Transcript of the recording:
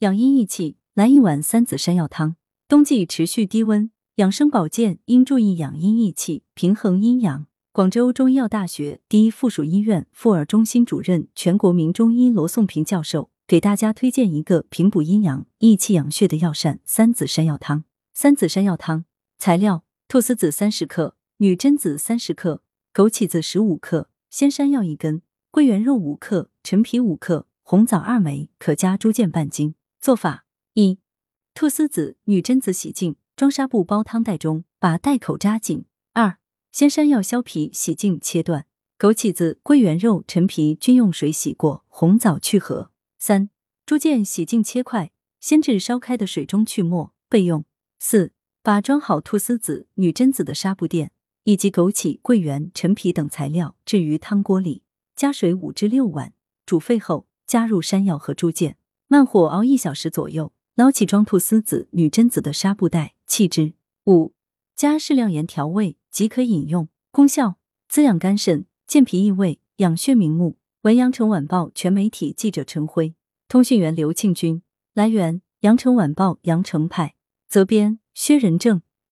养阴益气，来一碗三子山药汤。冬季持续低温，养生保健应注意养阴益气，平衡阴阳。广州中医药大学第一附属医院妇儿中心主任、全国名中医罗颂平教授给大家推荐一个平补阴阳、益气养血的药膳——三子山药汤。三子山药汤材料：菟丝子三十克，女贞子三十克，枸杞子十五克，鲜山药一根，桂圆肉五克，陈皮五克，红枣二枚，可加猪腱半斤。做法：一、菟丝子、女贞子洗净，装纱布包汤袋中，把袋口扎紧。二鲜山药削皮洗净切断，枸杞子、桂圆肉、陈皮均用水洗过，红枣去核。三、猪腱洗净切块，先至烧开的水中去沫，备用。四、把装好菟丝子、女贞子的纱布垫以及枸杞、桂圆、陈皮等材料置于汤锅里，加水五至六碗，煮沸后加入山药和猪腱，慢火熬一小时左右，捞起装菟丝子、女贞子的纱布袋，弃之。五、加适量盐调味。即可饮用，功效滋养肝肾、健脾益胃、养血明目。文阳城晚报全媒体记者陈辉，通讯员刘庆军。来源：阳城晚报阳城派，责编：薛仁正。